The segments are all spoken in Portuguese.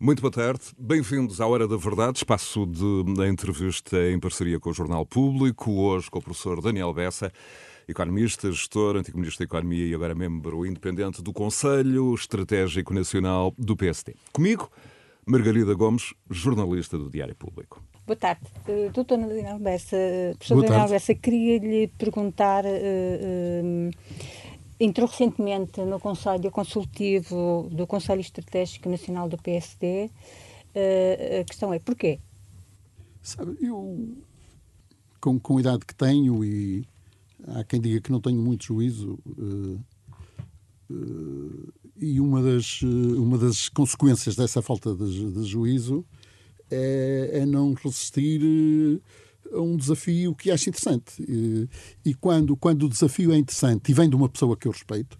Muito boa tarde, bem-vindos à Hora da Verdade, espaço de, da entrevista em parceria com o Jornal Público, hoje com o professor Daniel Bessa, economista, gestor, antigo ministro da Economia e agora membro independente do Conselho Estratégico Nacional do PSD. Comigo, Margarida Gomes, jornalista do Diário Público. Boa tarde. Uh, doutor Daniel Bessa, professor Daniel Bessa, queria-lhe perguntar... Uh, uh, Entrou recentemente no Conselho Consultivo do Conselho Estratégico Nacional do PSD. Eh, a questão é porquê? Sabe, eu, com, com a idade que tenho, e há quem diga que não tenho muito juízo, uh, uh, e uma das, uma das consequências dessa falta de, de juízo é, é não resistir um desafio que acho interessante. E, e, quando, quando o desafio é interessante e vem de uma pessoa que eu respeito,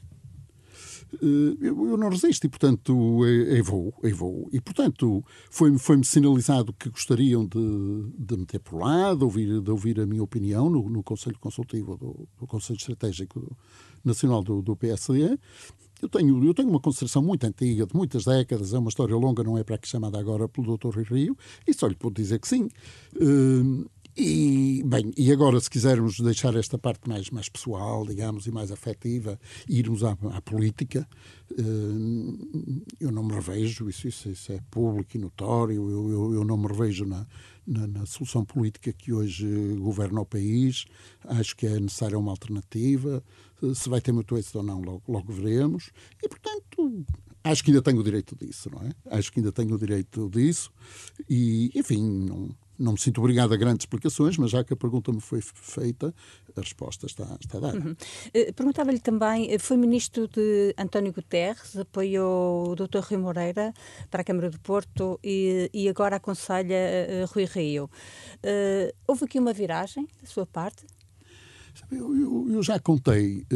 eh, eu, não resisto e, portanto, eu vou, eu vou. E, portanto, foi-me foi sinalizado que gostariam de, de me ter por lá, de ouvir, de ouvir a minha opinião no, no Conselho Consultivo do, do Conselho Estratégico Nacional do, do PSD. Eu tenho, eu tenho uma consideração muito antiga, de muitas décadas, é uma história longa, não é para aqui chamada agora pelo Dr. Rio, e só lhe puedo dizer que sim. Uh, e, bem, e agora, se quisermos deixar esta parte mais, mais pessoal, digamos, e mais afetiva, irmos à, à política, eh, eu não me revejo, isso, isso, isso, é público e notório, eu, eu, eu não me revejo na, na, na, solução política que hoje governa o país, acho que é necessária uma alternativa, se vai ter muito êxito ou não, logo, logo veremos, e, portanto, acho que ainda tenho o direito disso, não é? Acho que ainda tenho o direito disso, e, enfim, não não me sinto obrigado a grandes explicações, mas já que a pergunta me foi feita, a resposta está, está dada. Uhum. Uh, Perguntava-lhe também, eh, foi ministro de António Guterres, apoiou o Dr. Rui Moreira para a Câmara do Porto e, e agora aconselha uh, Rui Rio. Uh, houve aqui uma viragem da sua parte? Eu, eu, eu já contei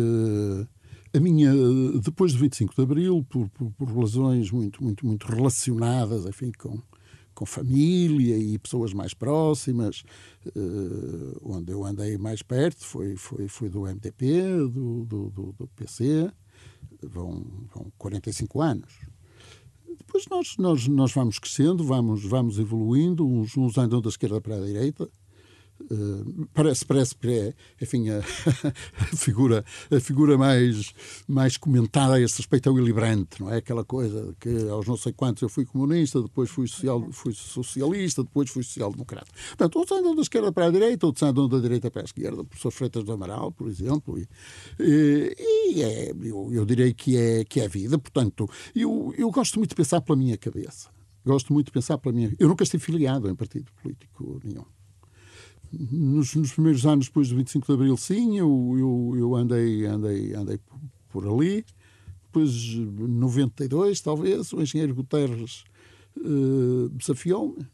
a minha, depois do 25 de Abril, por, por, por razões muito, muito, muito relacionadas, enfim, com com família e pessoas mais próximas. Uh, onde eu andei mais perto foi, foi, foi do MDP, do, do, do, do PC, vão, vão 45 anos. Depois nós, nós, nós vamos crescendo, vamos, vamos evoluindo, uns, uns andam da esquerda para a direita, Uh, parece, parece que é, enfim, a, a, figura, a figura mais, mais comentada a esse respeito é o Willy Brandt, não é? Aquela coisa que aos não sei quantos eu fui comunista, depois fui, social, fui socialista, depois fui social-democrata. Portanto, outros andam da esquerda para a direita, outros andam da direita para a esquerda, o professor Freitas do Amaral, por exemplo, e, e, e é, eu, eu direi que é, que é vida. Portanto, eu, eu gosto muito de pensar pela minha cabeça. Gosto muito de pensar pela minha. Eu nunca estive filiado em partido político nenhum nos, nos, primeiros anos depois do 25 de Abril, sim, eu, eu, eu andei, andei, andei por ali. Depois, 92, talvez, o engenheiro Guterres uh, desafiou-me.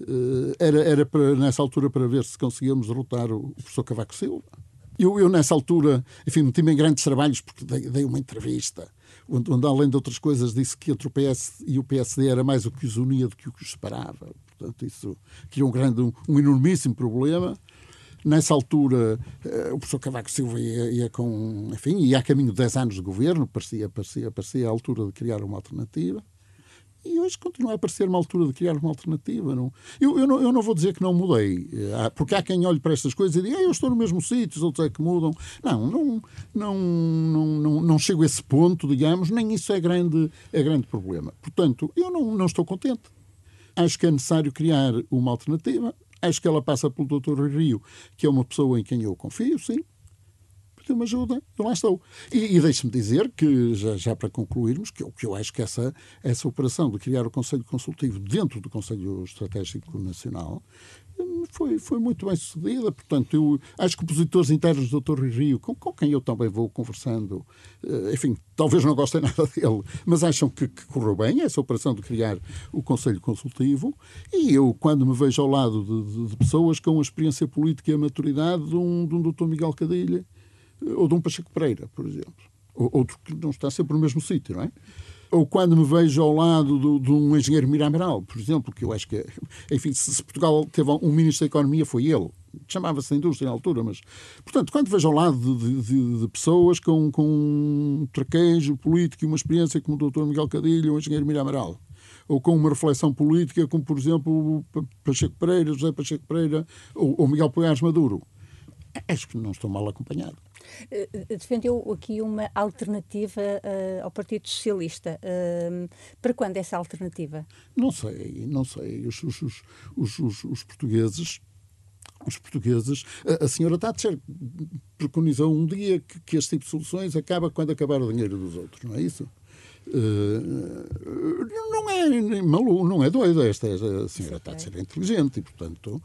Uh, era era para, nessa altura para ver se conseguíamos derrotar o, o professor Cavaco Silva. Eu, eu, nessa altura, enfim, meti-me em grandes trabalhos porque dei, dei uma entrevista onde, onde, além de outras coisas, disse que entre o PS e o PSD era mais o que os unia do que o que os separava. Portanto, isso criou um grande, um, um enormíssimo problema. Nessa altura, uh, o professor Cavaco Silva ia, ia, com, enfim, ia a caminho de 10 anos de governo, parecia, parecia, parecia a altura de criar uma alternativa. E hoje continua a parecer uma altura de criar uma alternativa. Não? Eu, eu, não, eu não vou dizer que não mudei, eh, porque há quem olhe para estas coisas e diga ah, eu estou no mesmo sítio, os outros é que mudam. Não, não, não, não, não, não chego a esse ponto, digamos, nem isso é grande, é grande problema. Portanto, eu não, não estou contente. Acho que é necessário criar uma alternativa. Acho que ela passa pelo Dr. Rio, que é uma pessoa em quem eu confio, sim. Pediu-me ajuda, eu lá estou. E, e deixe-me dizer que, já, já, para concluirmos, que que eu acho que essa, essa operação de criar o Conselho Consultivo dentro do Conselho Estratégico Nacional foi, foi muito bem sucedida. Portanto, eu acho que opositores internos do Dr. Rio, com, com quem eu também vou conversando, eh, enfim, talvez não gostem nada dele, mas acham que, que correu bem essa operação de criar o Conselho Consultivo. E eu, quando me vejo ao lado de, de, de pessoas com a experiência política e a maturidade de um, de um Dr. Miguel Cadilha ou de um Pacheco Pereira, por exemplo, outro que não está sempre no mesmo sítio, não é? ou quando me vejo ao lado do, de um engenheiro Miramiral, por exemplo, que eu acho que, enfim, se Portugal teve um ministro da Economia, foi ele. Chamava-se indústria na altura, mas. Portanto, quando vejo ao lado de, de, de, pessoas com, com um traquejo político e uma experiência como o Dr. Miguel Cadilho ou o engenheiro Miramiral, ou com uma reflexão política, como por exemplo Pacheco Pereira, José Pacheco Pereira ou, ou Miguel Poiares Maduro. Acho que não estou mal acompanhado. Eh, defendeu aqui uma alternativa uh, ao Partido Socialista. Uh, para quando essa alternativa? Não sei, não sei. Os, os, os, os, os portugueses os portugueses. A, a senhora Thatcher preconizou um dia que, que este tipo de soluções acaba quando acabar o dinheiro dos outros, não é isso? Uh, não é maluco, não é doido. Esta, a senhora é inteligente e, portanto,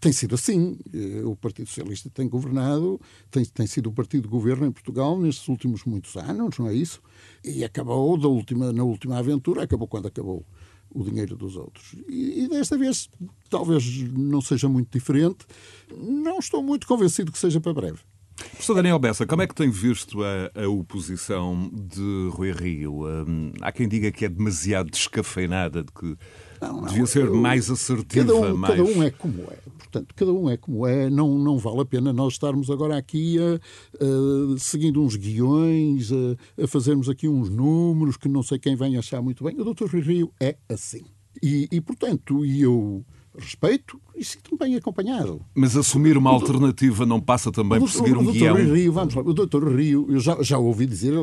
tem sido assim. Uh, o Partido Socialista tem governado, tem, tem sido o partido de governo em Portugal nestes últimos muitos anos, não é isso? E acabou da última, na última aventura, acabou quando acabou o dinheiro dos outros. E, e, desta vez talvez não seja muito diferente. Não estou muito convencido que seja para breve. Professor Daniel Bessa, como é que tem visto a, a oposição de Rui Rio? Um, há quem diga que é demasiado descafeinada, de que não, não, devia ser eu, mais assertiva. Cada um, mais... cada um é como é. Portanto, cada um é como é. Não, não vale a pena nós estarmos agora aqui a, a, seguindo uns guiões, a, a, fazermos aqui uns números que não sei quem vem achar muito bem. O Dr. Rui Rio é assim. E, e portanto, eu respeito e sinto-me bem acompanhado. Mas assumir uma alternativa não passa também por seguir um guião? Rio, vamos lá, o doutor Rio, eu já, já ouvi dizer,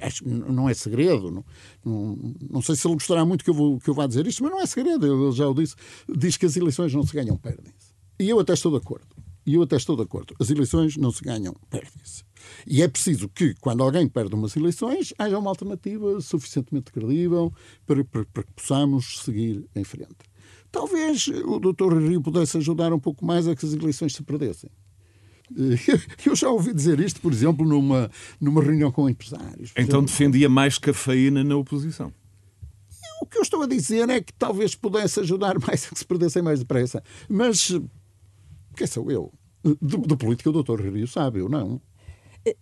acho, não é segredo, não, não, não, sei se ele gostará muito que eu, vou, que eu vá dizer isto, mas não é segredo, ele já o disse, diz que as eleições não se ganham, perdem-se. E eu até estou de acordo. E eu até estou de acordo. As eleições não se ganham, perdem-se. E é preciso que, quando alguém perde umas eleições, haja uma alternativa suficientemente credível para, para, para que possamos seguir em frente. Talvez o Dr. Rio pudesse ajudar um pouco mais a que as eleições se perdessem. Eu já ouvi dizer isto, por exemplo, numa, numa reunião com empresários. Então exemplo. defendia mais cafeína na oposição? O que eu estou a dizer é que talvez pudesse ajudar mais a que se perdessem mais depressa. Mas quem sou eu? De, de política o Dr. Rio sabe, eu não.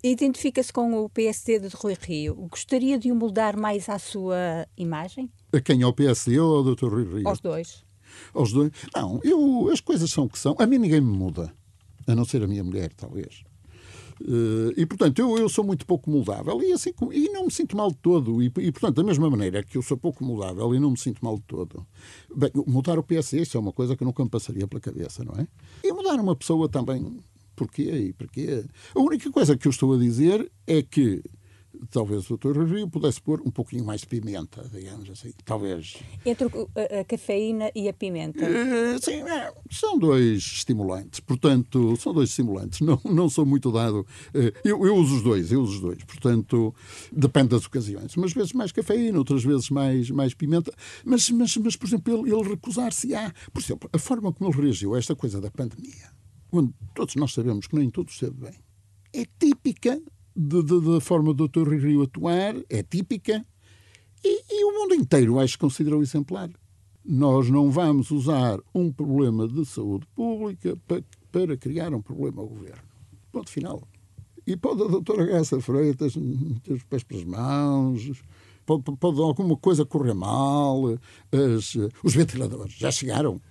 Identifica-se com o PSD de Rui Rio. Gostaria de o moldar mais à sua imagem? A quem? Ao PSD ou ao Dr. Rui Rio? Aos dois aos dois. Não, eu, as coisas são o que são. A mim ninguém me muda, a não ser a minha mulher, talvez. Uh, e, portanto, eu, eu sou muito pouco moldável e, assim, e não me sinto mal de todo. E, e, portanto, da mesma maneira que eu sou pouco moldável e não me sinto mal de todo. Bem, mudar o PS, isso é uma coisa que nunca me passaria pela cabeça, não é? E mudar uma pessoa também, porquê e porquê? A única coisa que eu estou a dizer é que talvez o Dr. Rio pudesse pôr um pouquinho mais de pimenta, digamos assim. Talvez. Entre a, cafeína e a pimenta? Uh, sim, é, são dois estimulantes. Portanto, são dois estimulantes. Não, não sou muito dado. Uh, eu, eu, uso os dois, eu uso os dois. Portanto, depende das ocasiões. Umas vezes mais cafeína, outras vezes mais, mais pimenta. Mas, mas, mas, por exemplo, ele, ele recusar-se-á. Por exemplo, a forma como ele reagiu a esta coisa da pandemia, quando todos nós sabemos que nem tudo esteve bem, é típica da forma do Dr. Rio atuar, é típica, e, e, o mundo inteiro acho que considerou exemplar. Nós não vamos usar um problema de saúde pública para, para criar um problema ao governo. Ponto final. E pode a doutora Graça Freitas ter os pés pelas mãos, pode, pode alguma coisa correr mal, as, os ventiladores já chegaram.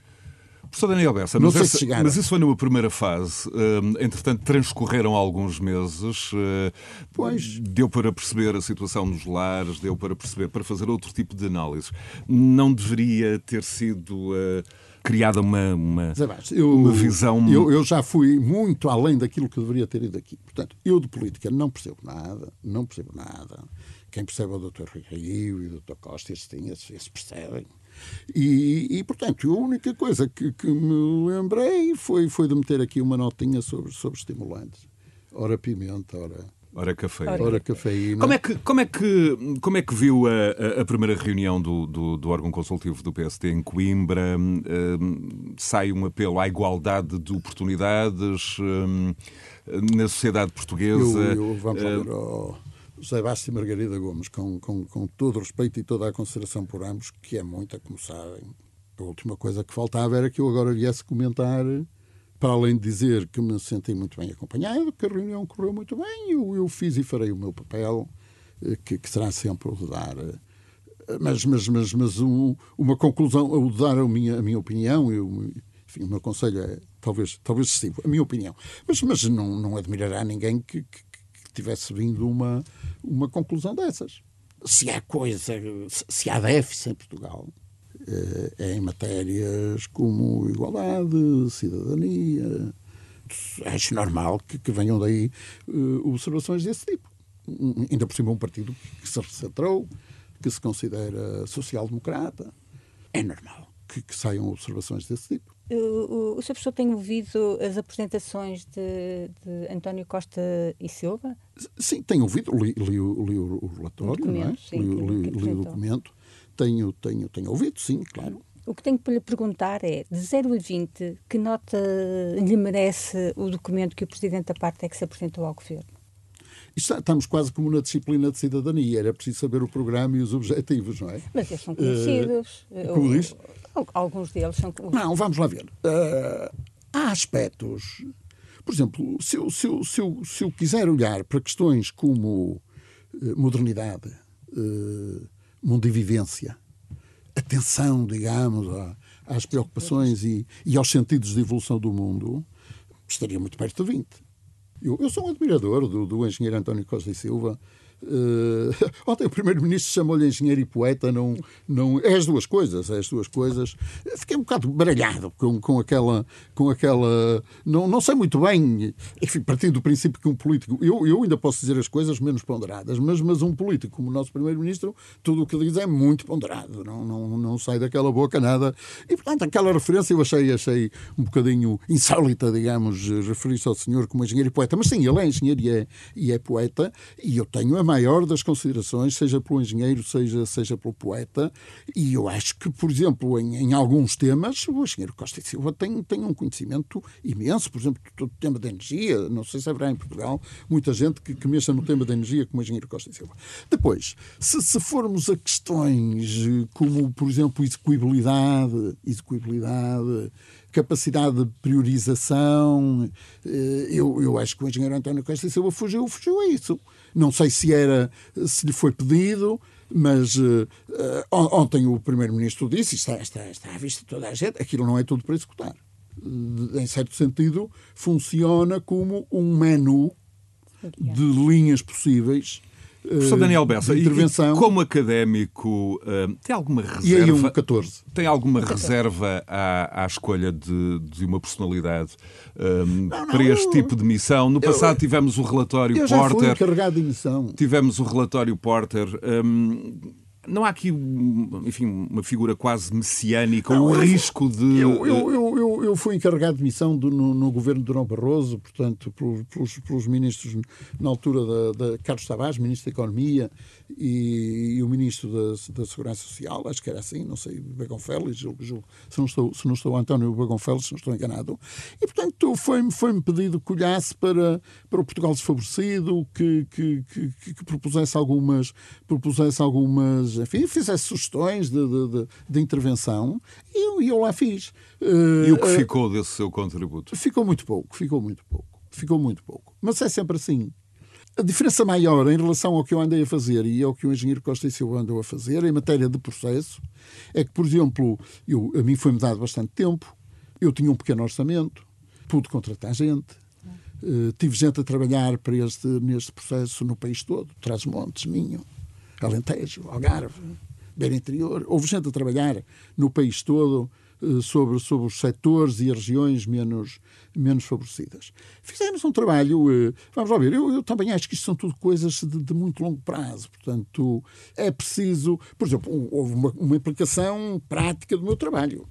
Professor Daniel Bessa, mas, essa, mas, isso foi numa primeira fase. Uh, entretanto, transcorreram alguns meses. Uh, pois. Deu para perceber a situação nos lares, deu para perceber, para fazer outro tipo de análise. Não deveria ter sido. Uh, criada uma, uma, eu, uma visão. Eu, eu, já fui muito além daquilo que deveria ter ido aqui. Portanto, eu de política não percebo nada, não percebo nada. Quem percebe é o Dr. Rio e o Dr. Costa, esses, esses, esses percebem. E, e, portanto, a única coisa que, que, me lembrei foi, foi de meter aqui uma notinha sobre, sobre estimulantes. Ora pimenta, ora... Ora cafeína. Ora cafeína. Como é que, como é que, como é que viu a, a primeira reunião do, do, do, órgão consultivo do PSD em Coimbra? Um, sai um apelo à igualdade de oportunidades um, na sociedade portuguesa? Eu, eu, vamos ver, oh, José Bastos e Margarida Gomes, com, com, com todo o respeito e toda a consideração por ambos, que é muita, como sabem. A última coisa que faltava era que eu agora viesse comentar, para além de dizer que me senti muito bem acompanhado, que a reunião correu muito bem, eu, eu fiz e farei o meu papel, eh, que, que será sempre o de dar. Eh, mas, mas, mas, mas um, uma conclusão, o de dar a minha, a minha opinião, eu, enfim, o meu conselho é talvez, talvez excessivo, a minha opinião. Mas, mas não, não admirará ninguém que, que tivesse vindo uma, uma conclusão dessas. Se há coisa, se há déficit em Portugal, é em matérias como igualdade, cidadania. Acho normal que, que venham daí uh, observações desse tipo. Um, ainda por cima, um partido que se recentrou, que se considera social-democrata. É normal que, que saiam observações desse tipo. O, o, o Sr. Professor tem ouvido as apresentações de, de, António Costa e Silva? Sim, tenho ouvido, li, li, li o, o, relatório, não é? Sim, li, li o documento. Tenho, tenho, tenho ouvido, sim, claro. O que tenho para lhe perguntar é, de 0 a 20, que nota lhe merece o documento que o Presidente da parte é que se apresentou ao Governo? Estamos quase como na disciplina de cidadania, era preciso saber o programa e os objetivos, não é? Mas eles são conhecidos. Uh, como diz? Alguns deles são. Não, vamos lá ver. Uh, há aspectos. Por exemplo, se eu, se, eu, se, eu, se eu quiser olhar para questões como uh, modernidade, uh, mundivivência, atenção, digamos, às preocupações e, e aos sentidos de evolução do mundo, estaria muito perto de 20. Eu, eu sou um admirador do, do engenheiro António Costa e Silva, Uh, ontem o Primeiro-Ministro chamou-lhe engenheiro e poeta, não, não, é as duas coisas, é as duas coisas. Fiquei um bocado baralhado com, com aquela, com aquela, não, não sei muito bem, enfim, partindo do princípio que um político, eu, eu ainda posso dizer as coisas menos ponderadas, mas, mas um político como o nosso Primeiro-Ministro, tudo o que diz é muito ponderado, não, não, não sai daquela boca nada. E, portanto, aquela referência eu achei, achei um bocadinho insólita, digamos, referir-se ao senhor como engenheiro e poeta, mas sim, ele é engenheiro e é, e é poeta, e eu tenho a maior das considerações, seja pelo engenheiro, seja, seja pelo poeta, e eu acho que, por exemplo, em, em alguns temas, o engenheiro Costa e Silva tem, tem um conhecimento imenso, por exemplo, todo o tema da energia, não sei se haverá em Portugal muita gente que, que mexa no tema da energia como o engenheiro Costa e Silva. Depois, se, se formos a questões como, por exemplo, execuibilidade, execuibilidade capacidade de priorização. Eh, eu, eu acho que o engenheiro António Costa e Silva fugiu, fugiu a isso. Não sei se era, se lhe foi pedido, mas uh, ontem o Primeiro-Ministro disse, está, está, está à vista toda a gente, aquilo não é tudo para executar. Uh, em certo sentido, funciona como um menu de linhas possíveis Professor Daniel Bessa, intervenção. E, como académico, uh, tem alguma reserva? E aí um 14. Tem alguma reserva à, à escolha de, de uma personalidade um, não, não, para este tipo de missão? No passado eu, tivemos o relatório eu Porter. Já fui encarregado de missão. Tivemos o relatório Porter. Um, não há aqui, enfim, uma figura quase messiânica, não, o risco de. Eu, eu, eu, eu, fui encarregado de missão do, no, no, governo de Durão Barroso, portanto, pelos, pelos ministros, na altura da, da Carlos Tavares, ministro da Economia, e, e o ministro da, da, Segurança Social, acho que era assim, não sei, Bagão Félix, julgo, julgo, se, não estou, se não estou António Bagão Félix, se não estou enganado. E, portanto, foi-me foi pedido que olhasse para, para o Portugal desfavorecido, que, que, que, que propusesse algumas. Propusesse algumas enfim, fizesse sugestões de, de, de, de intervenção e eu, eu, lá fiz. E o que uh, ficou desse seu contributo? Ficou muito pouco, ficou muito pouco. Ficou muito pouco. Mas é sempre assim. A diferença maior em relação ao que eu andei a fazer e ao que o engenheiro Costa e Silva andou a fazer em matéria de processo é que, por exemplo, eu, a mim foi-me dado bastante tempo, eu tinha um pequeno orçamento, pude contratar gente, uh, tive gente a trabalhar para este, neste processo no país todo, Trás-Montes, Minho, Alentejo, Algarve, Beira Interior. Houve gente a trabalhar no país todo sobre, sobre os setores e as regiões menos, menos favorecidas. Fizemos um trabalho, eh, vamos lá ver, eu, eu também acho que isto são tudo coisas de, de, muito longo prazo, portanto é preciso, por exemplo, houve uma, uma implicação prática do meu trabalho.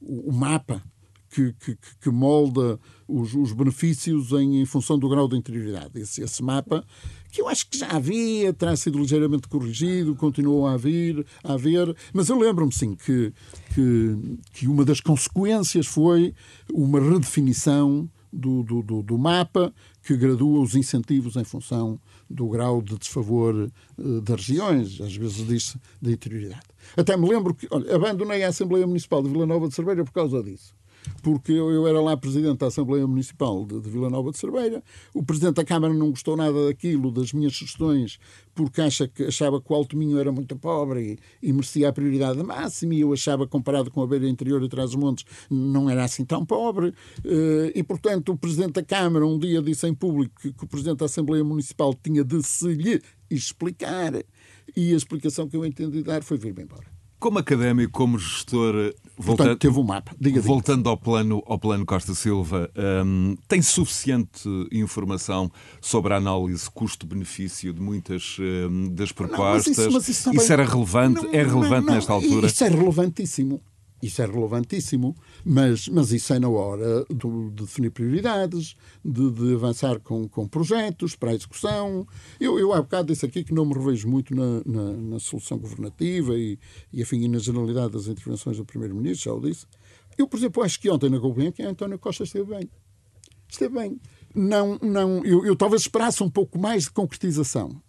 O, o mapa que, que, que molda os, os benefícios em, em, função do grau de interioridade. Esse, esse, mapa, que eu acho que já havia, terá sido ligeiramente corrigido, continuou a haver, a haver mas eu lembro-me, sim, que, que, que uma das consequências foi uma redefinição do, do, do, mapa que gradua os incentivos em função do grau de desfavor uh, das regiões, às vezes diz da interioridade. Até me lembro que olha, abandonei a Assembleia Municipal de Vila Nova de Cerveira por causa disso porque eu, eu, era lá presidente da Assembleia Municipal de, de, Vila Nova de Cerveira. O presidente da Câmara não gostou nada daquilo, das minhas sugestões, porque acha que, achava que o Alto Minho era muito pobre e, e merecia a prioridade máxima, e eu achava, comparado com a beira interior e Trás-os-Montes, não era assim tão pobre. Uh, e, portanto, o presidente da Câmara um dia disse em público que, que o presidente da Assembleia Municipal tinha de se lhe explicar, e a explicação que eu entendi dar foi vir-me embora. Como académico, como gestor, voltando, Portanto, teve um mapa. Diga, voltando ao plano, ao plano Costa Silva, um, tem suficiente informação sobre a análise custo-benefício de muitas um, das propostas? Não, mas isso, mas isso, isso era relevante? Não, é relevante não, nesta altura? Isso é relevantíssimo. Isso é relevantíssimo, mas, mas isso é na hora de, de definir prioridades, de, de, avançar com, com projetos para a execução. Eu, eu há bocado disse aqui que não me revejo muito na, na, na solução governativa e, e, enfim, e na generalidade das intervenções do Primeiro-Ministro, já o disse. Eu, por exemplo, acho que ontem na Gulbenkian António Costa esteve bem. Esteve bem. Não, não, eu, eu talvez esperasse um pouco mais de concretização.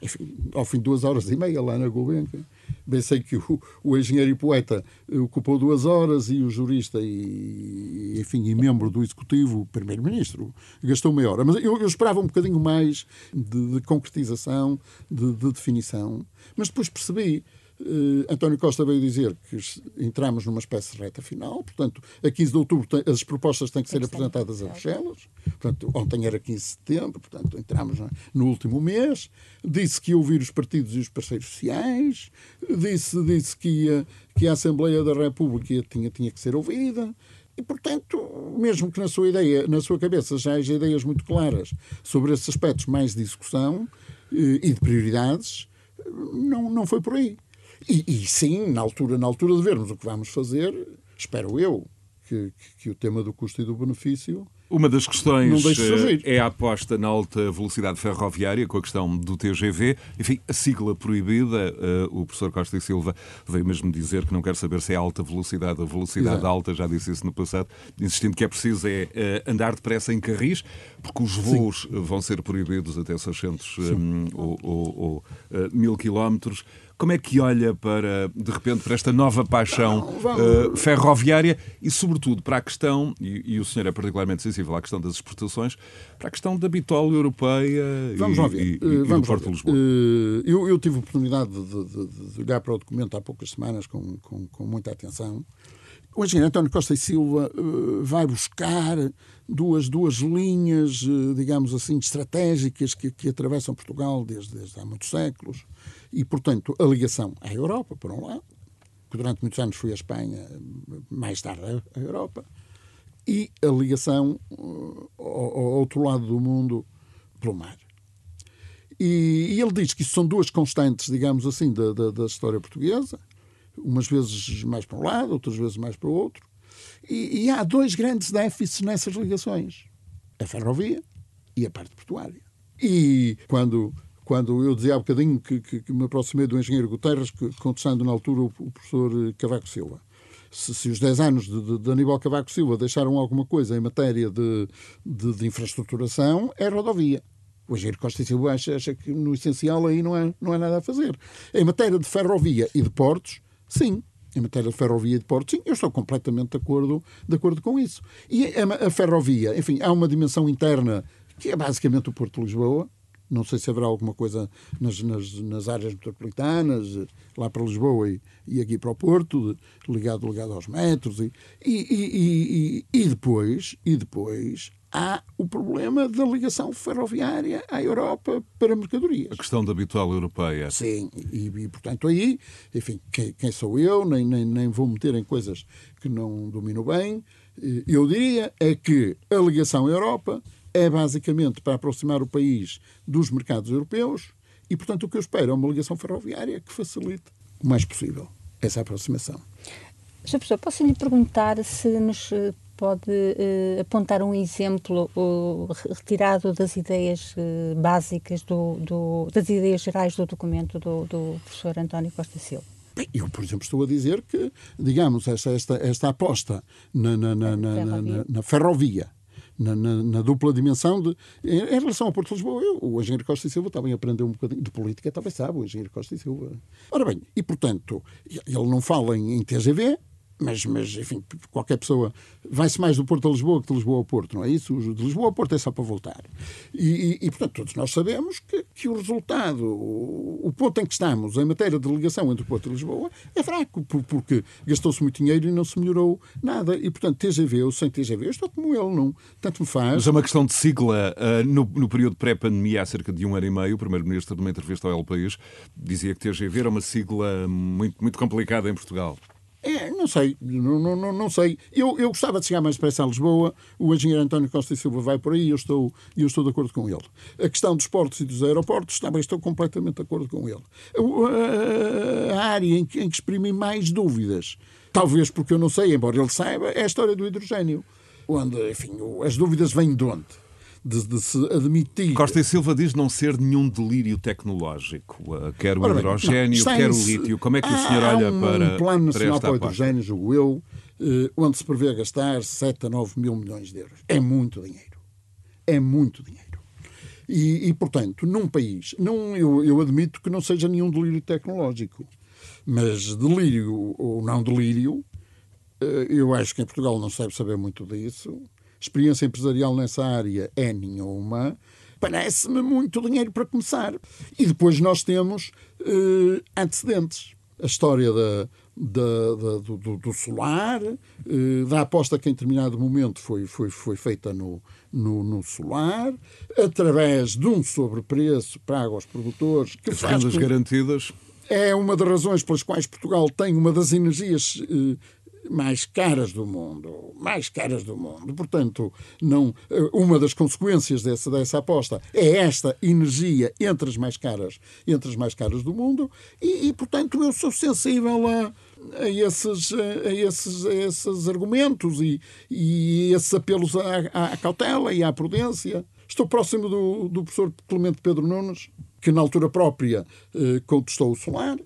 Enfim, ao fim de duas horas e meia lá na Gulbenkian, Bem sei que o, o, engenheiro e poeta ocupou duas horas e o jurista e, enfim, e membro do executivo, o primeiro-ministro, gastou meia hora. Mas eu, eu, esperava um bocadinho mais de, de concretização, de, de definição. Mas depois percebi Uh, António Costa veio dizer que entramos numa espécie de reta final, portanto, a 15 de outubro tem, as propostas têm que ser apresentadas a Bruxelas, portanto, ontem era 15 de setembro, portanto, entramos no último mês. Disse que ia ouvir os partidos e os parceiros sociais, disse, disse que, ia, que a Assembleia da República tinha, tinha que ser ouvida. E, portanto, mesmo que na sua ideia, na sua cabeça já haja ideias muito claras sobre esses aspectos mais de execução eh, e de prioridades, não, não foi por aí. E, e, sim, na altura, na altura de vermos o que vamos fazer, espero eu que, que, que o tema do custo e do benefício uma das questões eh, é a aposta na alta velocidade ferroviária, com a questão do TGV. Enfim, a sigla proibida, uh, o professor Costa e Silva veio mesmo dizer que não quer saber se é alta velocidade ou velocidade Exato. alta, já disse isso no passado, insistindo que é preciso é, uh, andar depressa em carris, porque os voos Sim. vão ser proibidos até 600 um, ou, ou, ou uh, mil quilómetros. Como é que olha para, de repente, para esta nova paixão uh, ferroviária e, sobretudo, para a questão, e, e, o senhor é particularmente sensível à questão das exportações, para a questão da bitola europeia Vamos e, e, e, uh, do Porto de Lisboa? Uh, eu, eu, tive a oportunidade de, de, de, olhar para o documento há poucas semanas com, com, com muita atenção. O engenheiro António Costa e Silva uh, vai buscar duas, duas linhas, uh, digamos assim, estratégicas que, que atravessam Portugal desde, desde há muitos séculos. E, portanto, a ligação à Europa, por um lado, que durante muitos anos foi a Espanha, mais tarde a Europa, e a ligação uh, ao, outro lado do mundo pelo mar. E, ele diz que isso são duas constantes, digamos assim, da, da, da, história portuguesa, umas vezes mais para um lado, outras vezes mais para o outro. E, e há dois grandes déficits nessas ligações: a ferrovia e a parte portuária. E quando quando eu dizia há bocadinho que, que, que me aproximei do engenheiro Guterres, que, contestando na altura o, o professor Cavaco Silva. Se, se, os 10 anos de, de, de, Aníbal Cavaco Silva deixaram alguma coisa em matéria de, de, de infraestruturação, é rodovia. O engenheiro Costa e Silva acha, acha, que no essencial aí não é, não é nada a fazer. Em matéria de ferrovia e de portos, sim. Em matéria de ferrovia e de portos, sim, eu estou completamente de acordo, de acordo com isso. E a, a ferrovia, enfim, há uma dimensão interna que é basicamente o Porto de Lisboa, não sei se haverá alguma coisa nas, nas, nas áreas metropolitanas, lá para Lisboa e, e aqui para o Porto, ligado, ligado aos metros. E, e, e, e, depois, e depois há o problema da ligação ferroviária à Europa para mercadorias. A questão da habitual europeia. Sim, e, e portanto aí, enfim, quem, quem, sou eu, nem, nem, nem vou meter em coisas que não domino bem. Eu diria é que a ligação à Europa é basicamente para aproximar o país dos mercados europeus e, portanto, o que eu espero é uma ligação ferroviária que facilite o mais possível essa aproximação. Sr. Professor, posso lhe perguntar se nos eh, pode uh, apontar um exemplo retirado das ideias uh, básicas, do, do, das ideias gerais do documento do, do professor António Costa Silva? Bem, eu, por exemplo, estou a dizer que, digamos, esta, esta, esta aposta na, na, na, na, na ferrovia na, na, na, dupla dimensão de. Em, em, relação ao Porto de Lisboa, eu, o engenheiro Costa e Silva também aprendeu um bocadinho de política, também sabe, o engenheiro Costa e Silva. Ora bem, e portanto, ele não fala em, em TGV, mas, mas enfim, qualquer pessoa vai-se mais do Porto a Lisboa que de Lisboa ao Porto, não é isso? De Lisboa ao Porto é só para voltar. E, e, e portanto, todos nós sabemos que, que o resultado, o, o, ponto em que estamos em matéria de ligação entre o Porto e Lisboa é fraco, porque gastou-se muito dinheiro e não se melhorou nada. E, portanto, TGV ou sem TGV, eu estou como ele, não, tanto me faz. Mas é uma questão de sigla. Uh, no, no, período pré-pandemia, há cerca de um ano e meio, o Primeiro-Ministro, numa entrevista ao El País, dizia que TGV era uma sigla muito, muito complicada em Portugal. É, não sei, não, não, não sei. Eu, eu gostava de chegar mais depressa a Lisboa. O engenheiro António Costa e Silva vai por aí eu estou, eu estou de acordo com ele. A questão dos portos e dos aeroportos, também estou completamente de acordo com ele. A, a área em que, em que exprimi mais dúvidas, talvez porque eu não sei, embora ele saiba, é a história do hidrogênio. Onde, enfim, as dúvidas vêm de onde? De, de, se admitir. Costa e Silva diz não ser nenhum delírio tecnológico. Uh, quer o hidrogênio, quer o lítio. Como é que o senhor olha um para. um plano nacional para, o hidrogênio, julgo eu, uh, onde se prevê gastar 7 a 9 mil milhões de euros. É muito dinheiro. É muito dinheiro. E, e portanto, num país, não, eu, eu admito que não seja nenhum delírio tecnológico, mas delírio ou não delírio, uh, eu acho que em Portugal não se deve saber muito disso experiência empresarial nessa área é nenhuma, parece-me muito dinheiro para começar. E depois nós temos eh, antecedentes. A história da, da, da, do, do, solar, eh, da aposta que em determinado momento foi, foi, foi feita no, no, no solar, através de um sobrepreço pago aos produtores. Que As rendas garantidas. É uma das razões pelas quais Portugal tem uma das energias eh, mais caras do mundo, mais caras do mundo. Portanto, não, uma das consequências dessa, dessa aposta é esta energia entre as mais caras, entre as mais caras do mundo, e, e portanto eu sou sensível a, a esses, a esses, a esses argumentos e, e esses apelos à, à cautela e à prudência. Estou próximo do, do professor Clemente Pedro Nunes, que na altura própria eh, contestou o solar,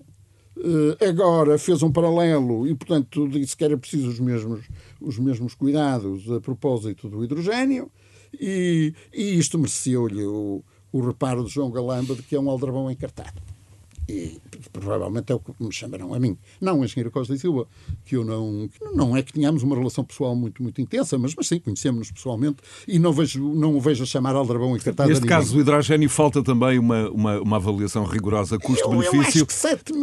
agora fez um paralelo e, portanto, disse que era preciso os mesmos, os mesmos cuidados a propósito do hidrogênio e, e isto mereceu-lhe o, o reparo de João Galamba de que é um aldrabão encartado e provavelmente é o que me chamarão a mim. Não o engenheiro Costa e Silva, que eu não. Que não é que tenhamos uma relação pessoal muito, muito intensa, mas, mas sim, conhecemos-nos pessoalmente e não, vejo, não o vejo a chamar Aldrabão e Cartada. Neste caso, o hidrogênio falta também uma, uma, uma avaliação rigorosa custo-benefício,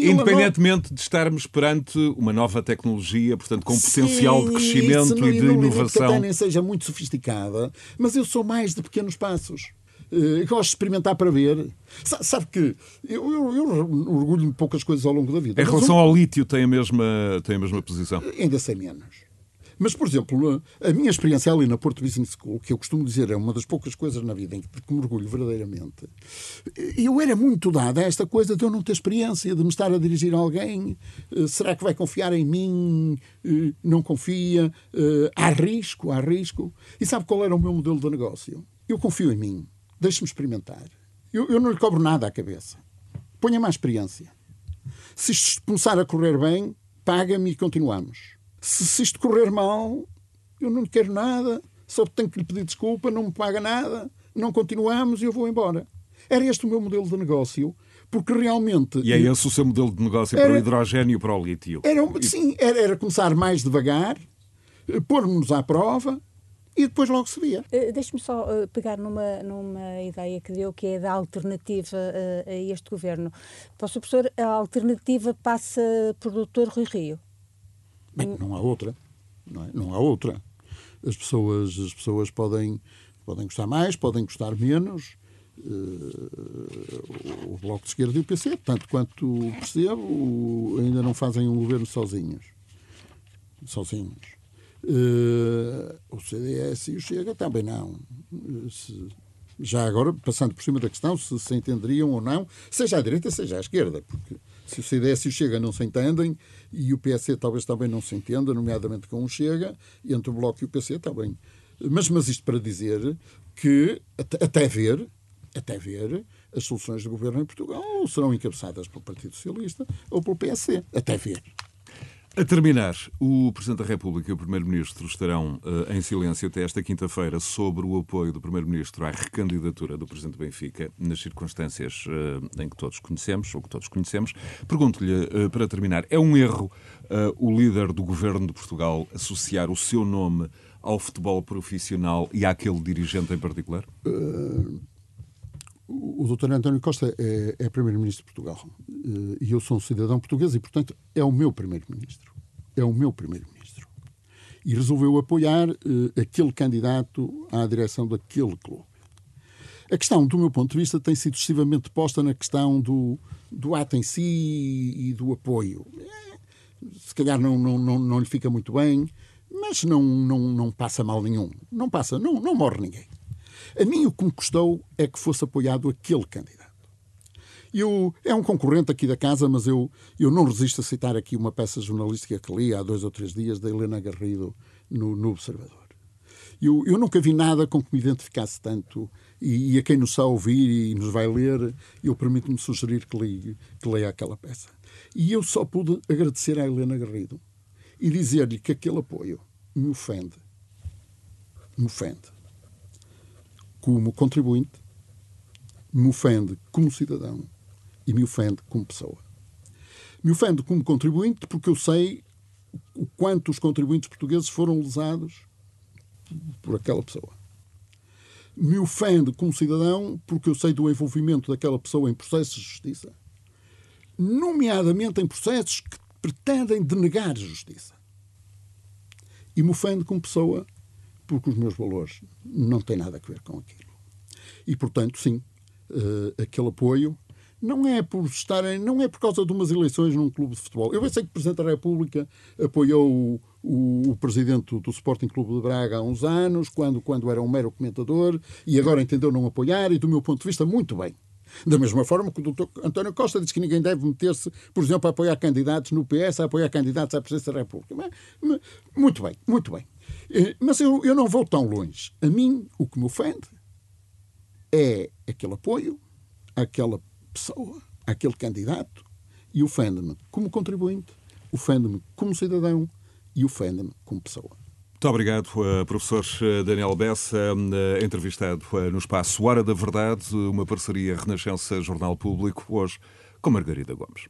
independentemente de estarmos perante uma nova tecnologia, portanto, com sim, potencial de crescimento e de inovação. Que nem seja muito sofisticada, mas eu sou mais de pequenos passos. Uh, gosto de experimentar para ver. Sabe que eu, eu, eu orgulho-me de poucas coisas ao longo da vida. Em relação ao lítio, tem a, mesma, tem a mesma posição? Ainda sei menos. Mas, por exemplo, a minha experiência ali na Porto Business School, que eu costumo dizer é uma das poucas coisas na vida em que, me orgulho verdadeiramente, eu era muito dada a esta coisa de eu não ter experiência, de me estar a dirigir a alguém. Eh, será que vai confiar em mim? Eh, não confia? Há risco, há risco. E sabe qual era o meu modelo de negócio? Eu confio em mim deixe-me experimentar. Eu, eu, não lhe cobro nada à cabeça. Ponha mais experiência. Se isto começar a correr bem, paga-me e continuamos. Se, se isto correr mal, eu não lhe quero nada, só tenho que lhe pedir desculpa, não me paga nada, não continuamos e eu vou embora. Era este o meu modelo de negócio, porque realmente. E é esse o seu modelo de negócio era, para o hidrogênio e para o lítio? Era, sim, era, era começar mais devagar, eh, pôr-nos à prova, e depois logo se via. Uh, Deixe-me só uh, pegar numa, numa ideia que deu, que é da alternativa uh, a este governo. Para o Sr. Professor, a alternativa passa por Dr. Rui Rio? Bem, não há outra. Não, é? não há outra. As pessoas, as pessoas podem, podem gostar mais, podem gostar menos. o Bloco de Esquerda e o PC, tanto quanto percebo, ainda não fazem um governo sozinhos. Sozinhos. Uh, o CDS e o Chega também não. Se, já agora, passando por cima da questão, se se entenderiam ou não, seja à direita, seja à esquerda, porque se o CDS e o Chega não se entendem e o PC talvez também não se entenda, nomeadamente com o Chega, entre o Bloco e o PC também. Mas, mas isto para dizer que, até, ver, até ver, as soluções de governo em Portugal serão encabeçadas pelo Partido Socialista ou pelo PSD. Até ver. A terminar, o Presidente da República e o Primeiro-Ministro estarão uh, em silêncio até esta quinta-feira sobre o apoio do Primeiro-Ministro à recandidatura do Presidente Benfica, nas circunstâncias uh, em que todos conhecemos, ou que todos conhecemos. Pergunto-lhe, uh, para terminar, é um erro o líder do Governo de Portugal associar o seu nome ao futebol profissional e àquele dirigente em particular? O doutor António Costa é, é primeiro-ministro de Portugal eh, e eu sou um cidadão português e, portanto, é o meu primeiro-ministro. É o meu primeiro-ministro. E resolveu apoiar uh, aquele candidato à direção daquele clube. A questão, do meu ponto de vista, tem sido excessivamente posta na questão do, do ato em si e do apoio. É, se calhar não, não, não, não lhe fica muito bem, mas não, não, não passa mal nenhum. Não passa, não, não morre ninguém. A mim o que me custou é que fosse apoiado aquele candidato. Eu, é um concorrente aqui da casa, mas eu, eu não resisto a citar aqui uma peça jornalística que li há dois ou três dias da Helena Garrido no, no Observador. Eu, eu, nunca vi nada com que me identificasse tanto e, e, a quem nos está a ouvir e nos vai ler, eu permito-me sugerir que, li, que leia aquela peça. E eu só pude agradecer à Helena Garrido e dizer-lhe que aquele apoio me ofende. Me ofende como contribuinte, me ofende como cidadão e me ofende como pessoa. Me ofende como contribuinte porque eu sei o quanto os contribuintes portugueses foram lesados por aquela pessoa. Me ofende como cidadão porque eu sei do envolvimento daquela pessoa em processos de justiça, nomeadamente em processos que pretendem denegar justiça. E me ofende como pessoa porque os meus valores não têm nada a ver com aquilo. E, portanto, sim, uh, aquele apoio não é por estarem, não é por causa de umas eleições num clube de futebol. Eu sei que o Presidente da República apoiou o, o, Presidente do Sporting Clube de Braga há uns anos, quando, quando era um mero comentador, e agora entendeu não apoiar, e do meu ponto de vista, muito bem. Da mesma forma que o Dr. António Costa diz que ninguém deve meter-se, por exemplo, a apoiar candidatos no PS, a apoiar candidatos à presidência da República. Mas, muito bem, muito bem. Eh, mas eu, eu não vou tão longe. A mim, o que me ofende é aquele apoio àquela pessoa, àquele candidato, e ofende-me como contribuinte, ofende-me como cidadão e ofende-me como pessoa. Muito obrigado, eh, professor eh, Daniel Bessa, entrevistado no espaço Hora da Verdade, uma parceria Renascença Jornal Público, hoje com Margarida Gomes.